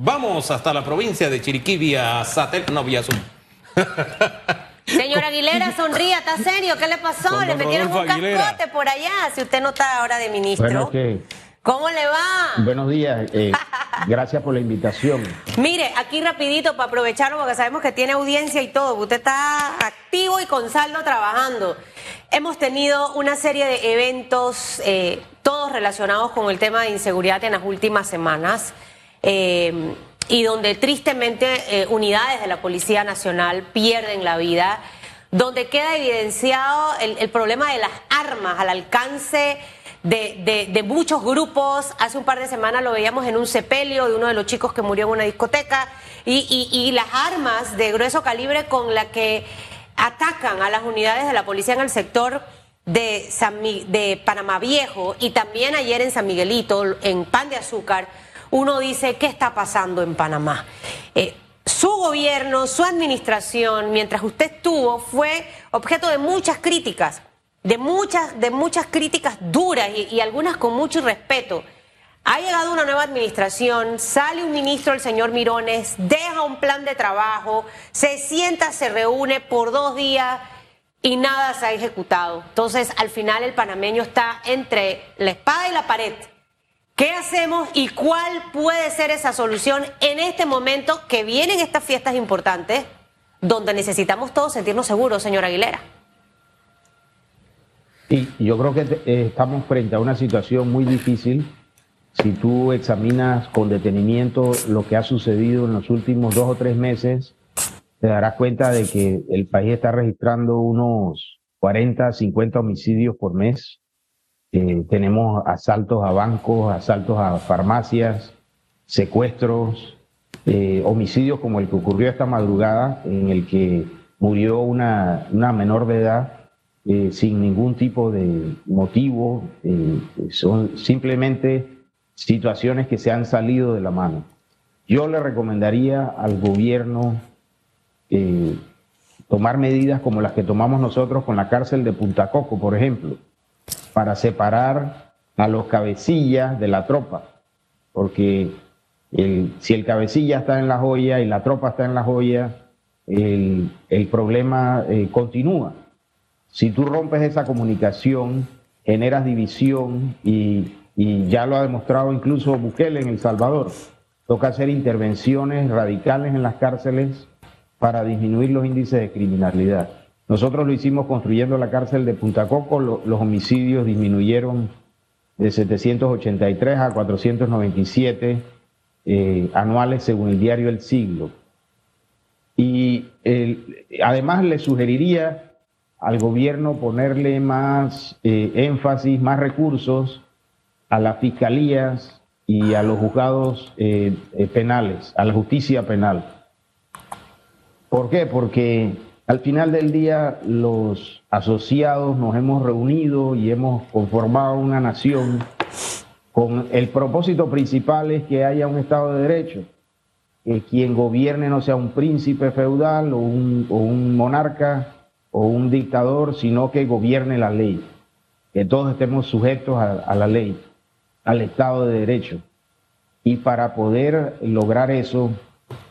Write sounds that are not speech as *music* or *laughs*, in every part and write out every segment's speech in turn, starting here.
Vamos hasta la provincia de Chiriquí vía satélite, no vía Zoom. Señor *laughs* Aguilera, sonría, ¿está serio? ¿Qué le pasó? le metieron un cascote por allá, si usted no está ahora de ministro. ¿Cómo le va? Buenos días, eh, *laughs* gracias por la invitación. Mire, aquí rapidito para aprovecharlo porque sabemos que tiene audiencia y todo, usted está activo y con saldo trabajando. Hemos tenido una serie de eventos, eh, todos relacionados con el tema de inseguridad en las últimas semanas. Eh, y donde tristemente unidades de la Policía Nacional pierden la vida, donde queda evidenciado el problema de las armas al alcance de, muchos grupos. Hace un par de semanas lo veíamos en un sepelio de uno de los chicos que murió en una discoteca. Y, las armas de grueso calibre con las que atacan a las unidades de la policía en el sector de, de Panamá Viejo y también ayer en San Miguelito, en Pan de Azúcar, uno dice, ¿qué está pasando en Panamá? Eh, su gobierno, su administración, mientras usted estuvo, fue objeto de muchas críticas de muchas, de muchas críticas duras y, algunas con mucho respeto. Ha llegado una nueva administración, sale un ministro, el señor Mirones, deja un plan de trabajo, se sienta, se reúne por dos días y nada se ha ejecutado. Entonces, al final el panameño está entre la espada y la pared. ¿Qué hacemos y cuál puede ser esa solución en este momento que vienen estas fiestas importantes donde necesitamos todos sentirnos seguros, señor Aguilera? Y yo creo que eh, estamos frente a una situación muy difícil. Si tú examinas con detenimiento lo que ha sucedido en los últimos dos o tres meses, te darás cuenta de que el país está registrando unos 40, 50 homicidios por mes. Eh, tenemos asaltos a bancos, asaltos a farmacias, secuestros, eh, homicidios como el que ocurrió esta madrugada, en el que murió una, una menor de edad eh, sin ningún tipo de motivo, son simplemente situaciones que se han salido de la mano. Yo le recomendaría al gobierno tomar medidas como las que tomamos nosotros con la cárcel de Punta Coco, por ejemplo, para separar a los cabecillas de la tropa, porque si el cabecilla está en la joya y la tropa está en la joya, el, problema continúa. Si tú rompes esa comunicación, generas división y, ya lo ha demostrado incluso Bukele en El Salvador. Toca hacer intervenciones radicales en las cárceles para disminuir los índices de criminalidad. Nosotros lo hicimos construyendo la cárcel de Punta Coco, los homicidios disminuyeron de 783 a 497 eh, anuales según el diario El Siglo. Y además le sugeriría al gobierno ponerle más eh, énfasis, más recursos a las fiscalías y a los juzgados eh, penales, a la justicia penal. ¿Por qué? Porque al final del día los asociados nos hemos reunido y hemos conformado una nación con el propósito principal es que haya un Estado de Derecho, que quien gobierne no sea un príncipe feudal o un, monarca o un dictador, sino que gobierne la ley, que todos estemos sujetos a, la ley, al Estado de Derecho. Y para poder lograr eso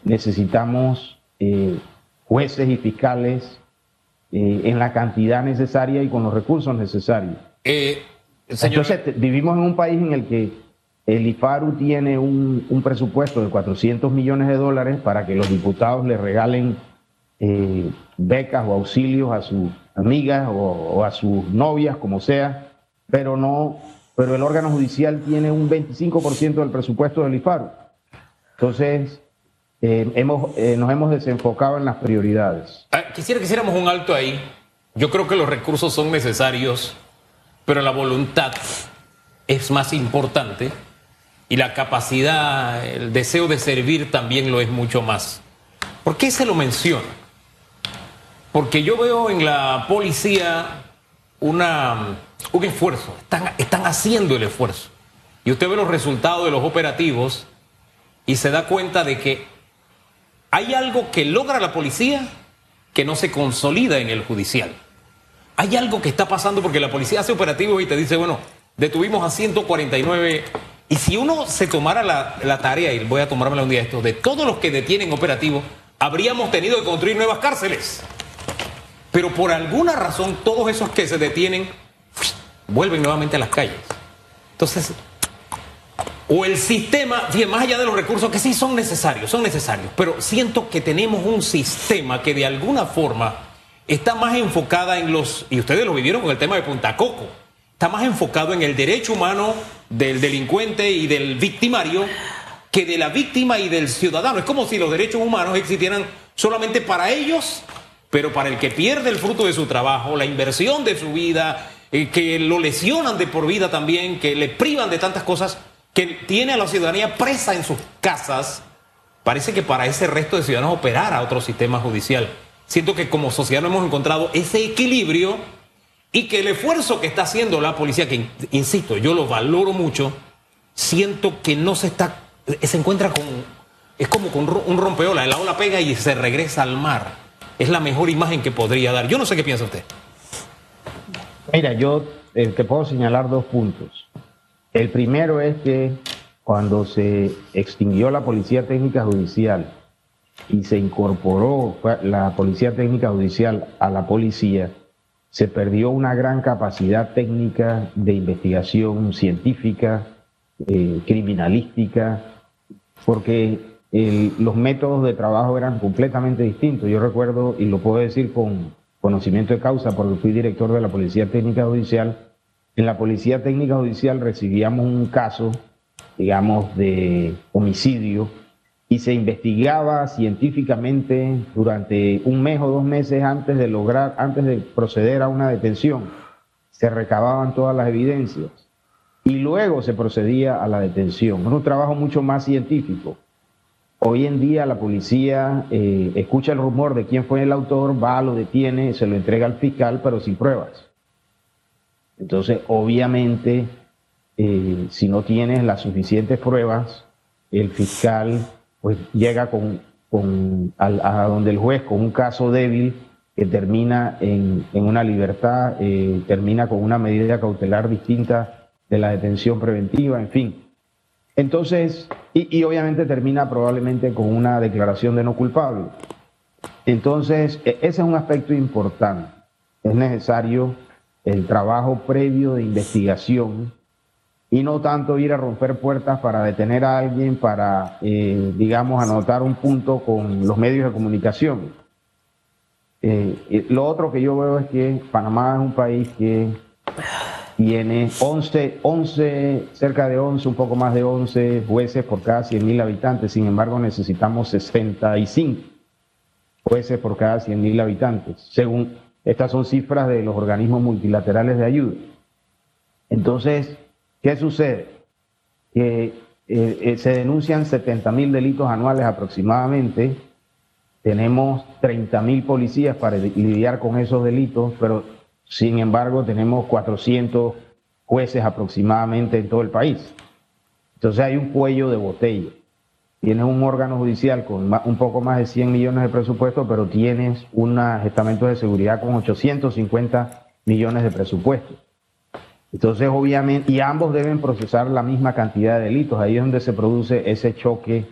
necesitamos eh, jueces y fiscales eh, en la cantidad necesaria y con los recursos necesarios. Eh, Entonces, vivimos en un país en el que el IFARU tiene un, un, presupuesto de 400 millones de dólares para que los diputados le regalen eh, becas o auxilios a sus amigas o, a sus novias, como sea, pero no, pero el órgano judicial tiene un 25% del presupuesto del IFARO. Entonces, eh, hemos, eh, nos hemos desenfocado en las prioridades. Ah, quisiera que hiciéramos un alto ahí. Yo creo que los recursos son necesarios, pero la voluntad es más importante y la capacidad, el deseo de servir también lo es mucho más. ¿Por qué se lo menciona? Porque yo veo en la policía una, un esfuerzo, están, están haciendo el esfuerzo. Y usted ve los resultados de los operativos y se da cuenta de que hay algo que logra la policía que no se consolida en el judicial. Hay algo que está pasando porque la policía hace operativos y te dice, bueno, detuvimos a 149 Y si uno se tomara la, tarea, y voy a tomármela un día esto, de todos los que detienen operativos, habríamos tenido que construir nuevas cárceles. Pero por alguna razón, todos esos que se detienen vuelven nuevamente a las calles. Entonces, o el sistema, más allá de los recursos que sí son necesarios, son necesarios, pero siento que tenemos un sistema que de alguna forma está más enfocada en los, y ustedes lo vivieron con el tema de Punta Coco, está más enfocado en el derecho humano del delincuente y del victimario que de la víctima y del ciudadano. Es como si los derechos humanos existieran solamente para ellos, pero para el que pierde el fruto de su trabajo, la inversión de su vida, eh, que lo lesionan de por vida también, que le privan de tantas cosas, que tiene a la ciudadanía presa en sus casas, parece que para ese resto de ciudadanos operara otro sistema judicial. Siento que como sociedad no hemos encontrado ese equilibrio y que el esfuerzo que está haciendo la policía, que insisto, yo lo valoro mucho, siento que no se está, se encuentra con, es como con un rompeola, la ola pega y se regresa al mar. Es la mejor imagen que podría dar. Yo no sé qué piensa usted. Mira, yo eh, te puedo señalar dos puntos. El primero es que cuando se extinguió la Policía Técnica Judicial y se incorporó la Policía Técnica Judicial a la policía, se perdió una gran capacidad técnica de investigación científica, eh, criminalística, porque los métodos de trabajo eran completamente distintos. Yo recuerdo, y lo puedo decir con conocimiento de causa, porque fui director de la Policía Técnica Judicial, en la Policía Técnica Judicial recibíamos un caso, digamos, de homicidio y se investigaba científicamente durante un mes o dos meses antes de lograr, antes de proceder a una detención. Se recababan todas las evidencias y luego se procedía a la detención. Es un trabajo mucho más científico. Hoy en día la policía eh, escucha el rumor de quién fue el autor, va, lo detiene, se lo entrega al fiscal, pero sin pruebas. Entonces, obviamente, eh, si no tienes las suficientes pruebas, el fiscal pues llega con, a, donde el juez con un caso débil que termina en, una libertad, eh, termina con una medida cautelar distinta de la detención preventiva, en fin. Entonces, y, y obviamente termina probablemente con una declaración de no culpable. Entonces, e, ese es un aspecto importante. Es necesario el trabajo previo de investigación y no tanto ir a romper puertas para detener a alguien, para, eh, digamos, anotar un punto con los medios de comunicación. Eh, lo otro que yo veo es que Panamá es un país que tiene 11, 11, cerca de 11, un poco más de 11 jueces por cada 100 mil habitantes, sin embargo necesitamos 65 jueces por cada 100 mil habitantes, según estas son cifras de los organismos multilaterales de ayuda. Entonces, ¿qué sucede? Que eh, eh, se denuncian 70 mil delitos anuales aproximadamente. Tenemos 30 mil policías para lidiar con esos delitos, pero sin embargo tenemos 400 jueces aproximadamente en todo el país. Entonces hay un cuello de botella tienes un órgano judicial con un poco más de 100 millones de presupuesto, pero tienes un estamento de seguridad con 850 millones de presupuesto. Entonces, obviamente, y ambos deben procesar la misma cantidad de delitos. Ahí es donde se produce ese choque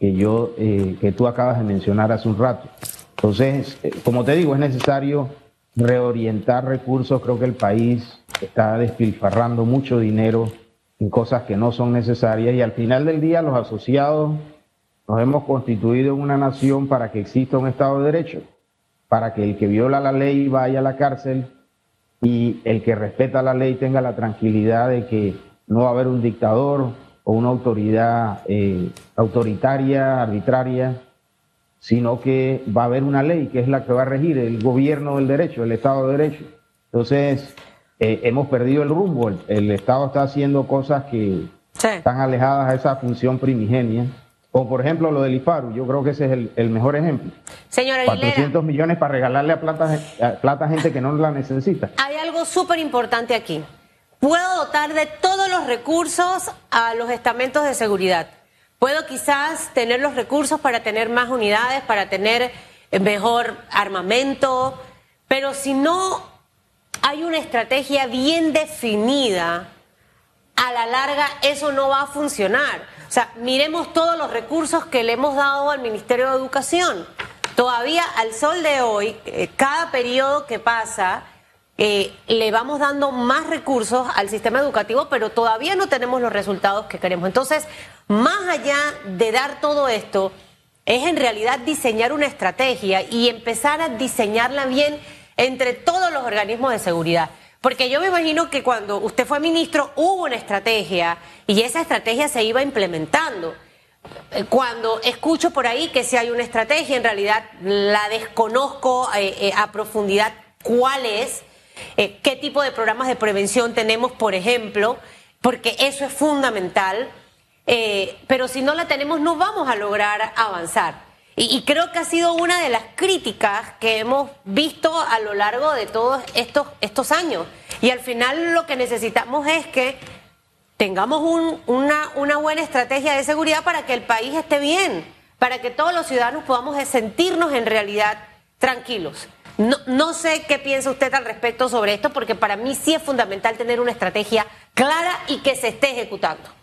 que yo, eh, que tú acabas de mencionar hace un rato. Entonces, eh, como te digo, es necesario reorientar recursos. Creo que el país está despilfarrando mucho dinero en cosas que no son necesarias y al final del día los asociados nos hemos constituido en una nación para que exista un Estado de Derecho, para que el que viola la ley vaya a la cárcel y el que respeta la ley tenga la tranquilidad de que no va a haber un dictador o una autoridad eh, autoritaria, arbitraria, sino que va a haber una ley que es la que va a regir el gobierno del derecho, el Estado de Derecho. Entonces, eh, hemos perdido el rumbo. El, Estado está haciendo cosas que están alejadas a esa función primigenia. O por ejemplo lo del IFARU, yo creo que ese es el, mejor ejemplo. Señora 400 millones para regalarle a plata, a plata gente que no la necesita. Hay algo súper importante aquí. Puedo dotar de todos los recursos a los estamentos de seguridad. Puedo quizás tener los recursos para tener más unidades, para tener mejor armamento, pero si no hay una estrategia bien definida a la larga eso no va a funcionar. O sea, miremos todos los recursos que le hemos dado al Ministerio de Educación. Todavía al sol de hoy, eh, cada periodo que pasa, eh, le vamos dando más recursos al sistema educativo, pero todavía no tenemos los resultados que queremos. Entonces, más allá de dar todo esto, es en realidad diseñar una estrategia y empezar a diseñarla bien entre todos los organismos de seguridad. Porque yo me imagino que cuando usted fue ministro hubo una estrategia y esa estrategia se iba implementando. Eh, cuando escucho por ahí que si hay una estrategia, en realidad la desconozco eh, eh, a profundidad cuál es, qué tipo de programas de prevención tenemos, por ejemplo, porque eso es fundamental. pero si no la tenemos no vamos a lograr avanzar. Y, creo que ha sido una de las críticas que hemos visto a lo largo de todos estos, estos años. Y al final lo que necesitamos es que tengamos una, una buena estrategia de seguridad para que el país esté bien, para que todos los ciudadanos podamos sentirnos en realidad tranquilos. No, no, sé qué piensa usted al respecto sobre esto, porque para mí sí es fundamental tener una estrategia clara y que se esté ejecutando.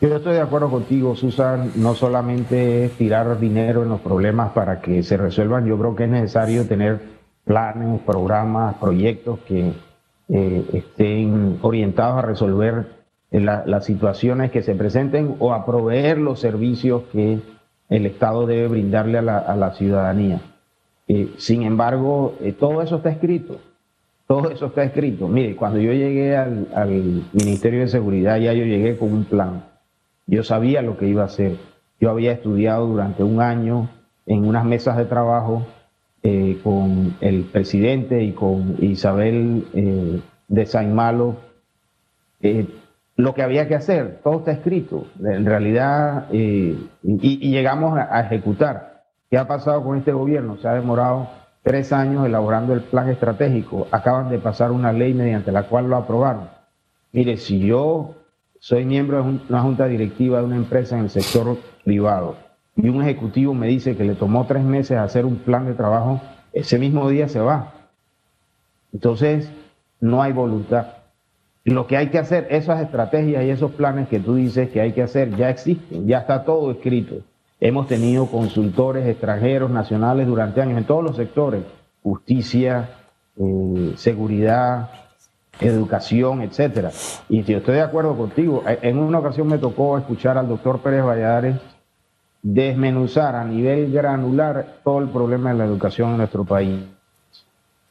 Yo estoy de acuerdo contigo, Susan. No solamente es tirar dinero en los problemas para que se resuelvan, yo creo que es necesario tener planes, programas, proyectos que eh, estén orientados a resolver eh, las situaciones que se presenten o a proveer los servicios que el Estado debe brindarle a la, ciudadanía. Eh, sin embargo, todo eso está escrito. Todo eso está escrito. Mire, cuando yo llegué al, al Ministerio de Seguridad, ya yo llegué con un plan yo sabía lo que iba a hacer. Yo había estudiado durante un año en unas mesas de trabajo eh, con el presidente y con Isabel eh, de Saint Malo eh, lo que había que hacer. Todo está escrito. En realidad, y, llegamos a, ejecutar. ¿Qué ha pasado con este gobierno? Se ha demorado tres años elaborando el plan estratégico. Acaban de pasar una ley mediante la cual lo aprobaron. Mire, si yo soy miembro de una junta directiva de una empresa en el sector privado y un ejecutivo me dice que le tomó tres meses hacer un plan de trabajo, ese mismo día se va. Entonces, no hay voluntad. Lo que hay que hacer, esas estrategias y esos planes que tú dices que hay que hacer, ya existen, ya está todo escrito. Hemos tenido consultores extranjeros, nacionales durante años en todos los sectores, justicia, eh, seguridad, educación, etcétera. Y si estoy de acuerdo contigo, eh, en una ocasión me tocó escuchar al doctor Pérez Valladares desmenuzar a nivel granular todo el problema de la educación en nuestro país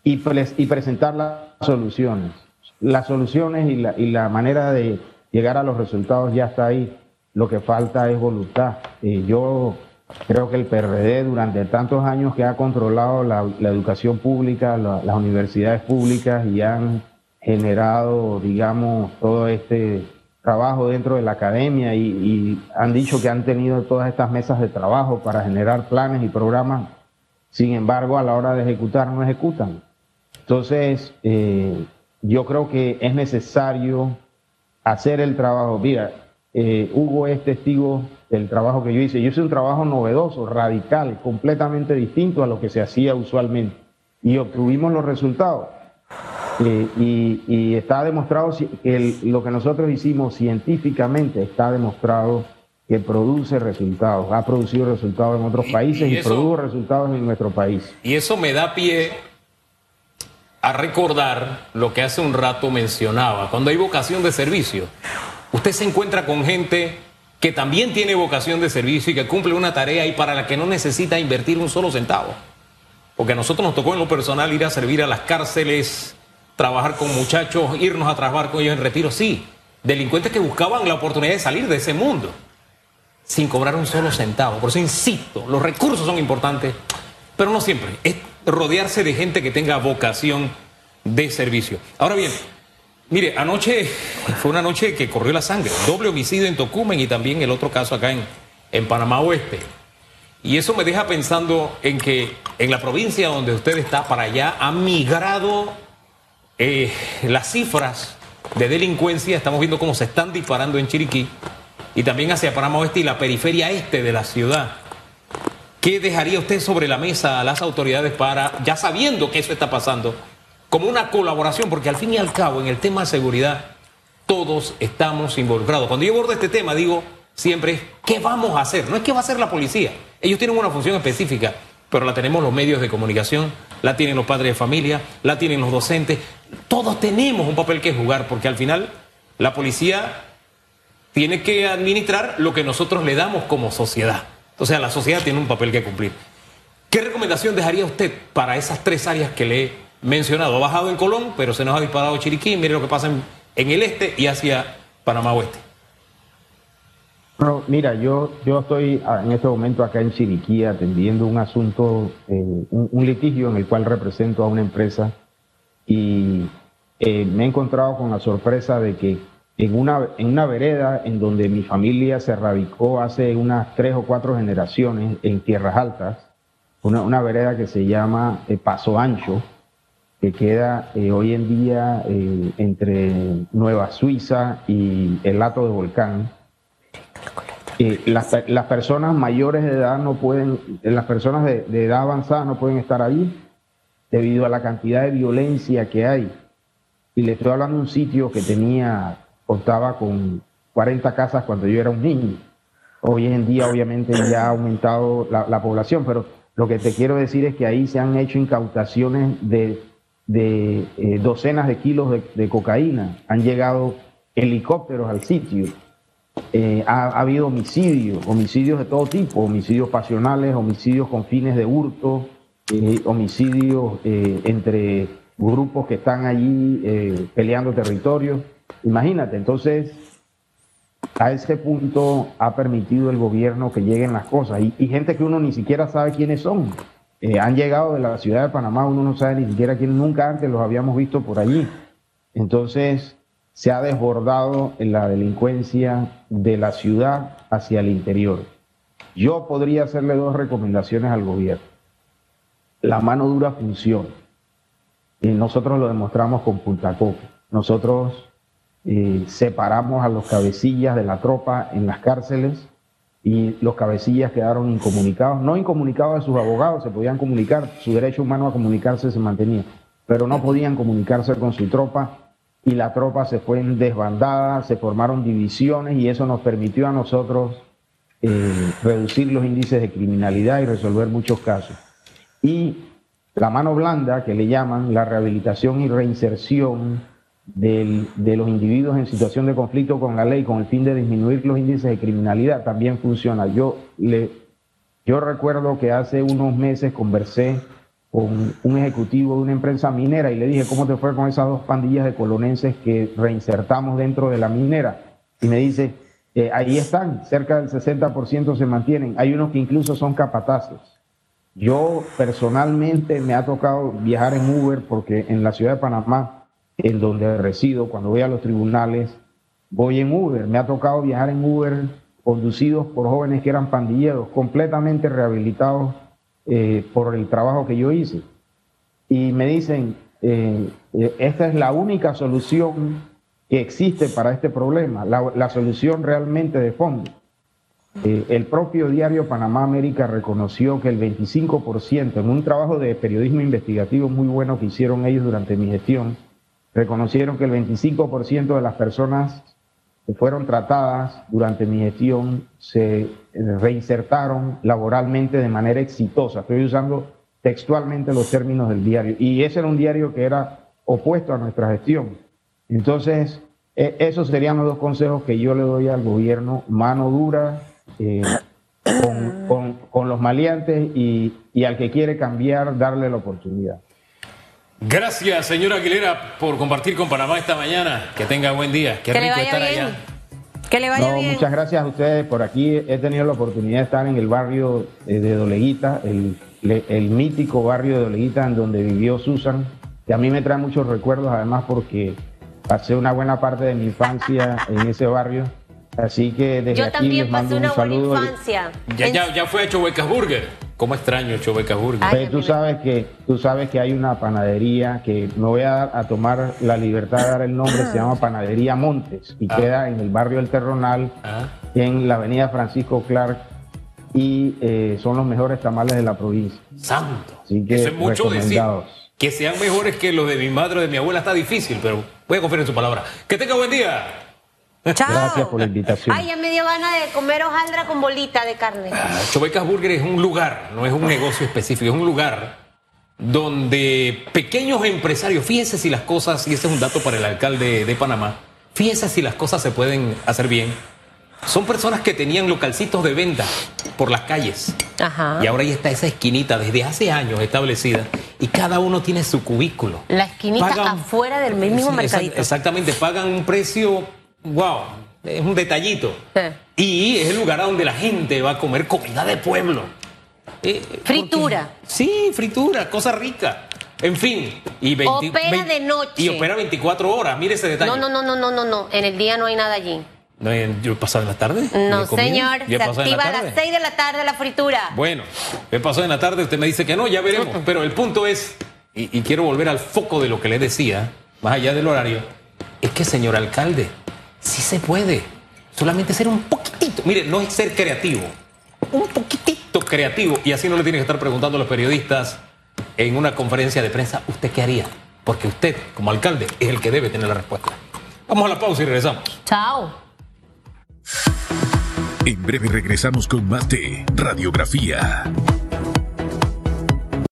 y, y presentar las soluciones. Las soluciones y la, y la manera de llegar a los resultados ya está ahí. Lo que falta es voluntad. Yo creo que el PRD durante tantos años que ha controlado la, educación pública, las universidades públicas y han generado, digamos, todo este trabajo dentro de la academia y, han dicho que han tenido todas estas mesas de trabajo para generar planes y programas. Sin embargo, a la hora de ejecutar no ejecutan. Entonces, eh, yo creo que es necesario hacer el trabajo. Mira, eh, Hugo es testigo del trabajo que yo hice. Yo hice un trabajo novedoso, radical, completamente distinto a lo que se hacía usualmente. Y obtuvimos los resultados. Eh, y, está demostrado que lo que nosotros hicimos científicamente está demostrado que produce resultados, ha producido resultados en otros países y, produjo resultados en nuestro país. Y eso me da pie a recordar lo que hace un rato mencionaba, cuando hay vocación de servicio. Usted se encuentra con gente que también tiene vocación de servicio y que cumple una tarea y para la que no necesita invertir un solo centavo. Porque a nosotros nos tocó en lo personal ir a servir a las cárceles trabajar con muchachos, irnos a trabajar con ellos en retiro, sí. Delincuentes que buscaban la oportunidad de salir de ese mundo sin cobrar un solo centavo. Por eso insisto, los recursos son importantes, pero no siempre. Es rodearse de gente que tenga vocación de servicio. Ahora bien, mire, anoche fue una noche que corrió la sangre. Doble homicidio en Tocumen y también el otro caso acá en, en Panamá Oeste. Y eso me deja pensando en que en la provincia donde usted está, para allá, ha migrado eh, las cifras de delincuencia, estamos viendo cómo se están disparando en Chiriquí y también hacia Panamá Oeste y la periferia este de la ciudad. ¿Qué dejaría usted sobre la mesa a las autoridades para, ya sabiendo que eso está pasando, como una colaboración? Porque al fin y al cabo, en el tema de seguridad, todos estamos involucrados. Cuando yo abordo este tema, digo siempre, ¿qué vamos a hacer? No es qué va a hacer la policía. Ellos tienen una función específica, pero la tenemos los medios de comunicación, la tienen los padres de familia, la tienen los docentes. Todos tenemos un papel que jugar, porque al final la policía tiene que administrar lo que nosotros le damos como sociedad. O sea, la sociedad tiene un papel que cumplir. ¿Qué recomendación dejaría usted para esas tres áreas que le he mencionado? Ha bajado en Colón, pero se nos ha disparado Chiriquí. Mire lo que pasa en, el este y hacia Panamá Oeste. Bueno, mira, yo, yo estoy ah, en este momento acá en Chiriquí atendiendo un asunto, eh, un, litigio en el cual represento a una empresa y eh, me he encontrado con la sorpresa de que en una, en una vereda en donde mi familia se radicó hace unas tres o cuatro generaciones en tierras altas, una, vereda que se llama eh, Paso Ancho, que queda eh, hoy en día eh, entre Nueva Suiza y el Lato de Volcán. Las, las, personas mayores de edad no pueden, las personas de, de edad avanzada no pueden estar ahí debido a la cantidad de violencia que hay. Y le estoy hablando de un sitio que tenía contaba con 40 casas cuando yo era un niño. Hoy en día obviamente ya ha aumentado la, población, pero lo que te quiero decir es que ahí se han hecho incautaciones de, eh, docenas de kilos de, cocaína, han llegado helicópteros al sitio, eh, ha, habido homicidios, homicidios de todo tipo, homicidios pasionales, homicidios con fines de hurto, eh, homicidios entre grupos que están allí peleando territorios. Imagínate, entonces, a ese punto ha permitido el gobierno que lleguen las cosas y, gente que uno ni siquiera sabe quiénes son. Eh, han llegado de la ciudad de Panamá, uno no sabe ni siquiera quién, nunca antes los habíamos visto por allí. Entonces, se ha desbordado en la delincuencia de la ciudad hacia el interior. Yo podría hacerle dos recomendaciones al gobierno. La mano dura funciona. Y nosotros lo demostramos con Punta Copa. Nosotros eh, separamos a los cabecillas de la tropa en las cárceles y los cabecillas quedaron incomunicados, no incomunicados de sus abogados, se podían comunicar, su derecho humano a comunicarse se mantenía, pero no podían comunicarse con su tropa y la tropa se fue en desbandada, se formaron divisiones y eso nos permitió a nosotros eh, reducir los índices de criminalidad y resolver muchos casos. Y la mano blanda, que le llaman la rehabilitación y reinserción, de los individuos en situación de conflicto con la ley con el fin de disminuir los índices de criminalidad también funciona. Yo, le, yo recuerdo que hace unos meses conversé con un ejecutivo de una empresa minera y le dije, ¿cómo te fue con esas dos pandillas de colonenses que reinsertamos dentro de la minera? Y me dice, eh, ahí están, cerca del 60% se mantienen. Hay unos que incluso son capataces. Yo personalmente me ha tocado viajar en Uber porque en la ciudad de Panamá en donde resido, cuando voy a los tribunales, voy en Uber. Me ha tocado viajar en Uber conducidos por jóvenes que eran pandilleros, completamente rehabilitados eh, por el trabajo que yo hice. Y me dicen, eh, eh, esta es la única solución que existe para este problema, la, la solución realmente de fondo. El propio diario Panamá América reconoció que el 25%, en un trabajo de periodismo investigativo muy bueno que hicieron ellos durante mi gestión, reconocieron que el 25% de las personas que fueron tratadas durante mi gestión se eh, reinsertaron laboralmente de manera exitosa. Estoy usando textualmente los términos del diario. Y ese era un diario que era opuesto a nuestra gestión. Entonces, e, esos serían los dos consejos que yo le doy al gobierno, mano dura eh, con, los maleantes y, y al que quiere cambiar, darle la oportunidad. Gracias, señora Aguilera, por compartir con Panamá esta mañana. Que tenga buen día. Qué rico estar allá. Que le vaya bien. Muchas gracias a ustedes por aquí. He tenido la oportunidad de estar en el barrio eh, de Doleguita, el, el mítico barrio de Doleguita en donde vivió Susan, que a mí me trae muchos recuerdos, además porque pasé una buena parte de mi infancia en ese barrio. Así que desde Yo aquí les mando una un saludo. Buena infancia. Ya, ya, ya fue hecho Huecas Burger. ¿Cómo extraño Chobeca Burger? tú sabes que tú sabes que hay una panadería que me voy a, a tomar la libertad de dar el nombre, se llama Panadería Montes y ah. queda en el barrio El Terronal, ah. en la avenida Francisco Clark y eh, son los mejores tamales de la provincia. Santo. Eso es mucho decir. Que sean mejores que los de mi madre o de mi abuela está difícil, pero voy a confiar en su palabra. Que tenga buen día. Chao. Gracias por la invitación. Ay, ya me dio ganas de comer hojaldra con bolita de carne. Ah, Chobecas Burger es un lugar, no es un negocio específico, es un lugar donde pequeños empresarios, fíjense si las cosas, y ese es un dato para el alcalde de Panamá, fíjense si las cosas se pueden hacer bien. Son personas que tenían localcitos de venta por las calles. Ajá. Y ahora ya está esa esquinita desde hace años establecida y cada uno tiene su cubículo. La esquinita Pagan- afuera del mismo Sí, exact- mercadito. Exactamente, pagan un precio, wow, es un detallito. Sí. Y es el lugar a donde la gente va a comer comida de pueblo. Eh, Fritura. porque- Sí, fritura, cosa rica. En fin, y 20 Opera 20 de noche. Y opera 24 horas, mire ese detalle. No, no, no, no, no, no, no. En el día no hay nada allí. ¿No he- ¿Yo he pasado en la tarde? No, señor. ¿Y he Se activa a las 6 de la tarde la fritura. Bueno, he pasado en la tarde, usted me dice que no, ya veremos. Pero el punto es, y, y quiero volver al foco de lo que le decía, más allá del horario, es que, señor alcalde, sí se puede. Solamente ser un poquitito, mire, no es ser creativo, un poquitito creativo. Y así no le tiene que estar preguntando a los periodistas en una conferencia de prensa, ¿usted qué haría? Porque usted, como alcalde, es el que debe tener la respuesta. Vamos a la pausa y regresamos. Chao. En breve regresamos con más de Radiografía.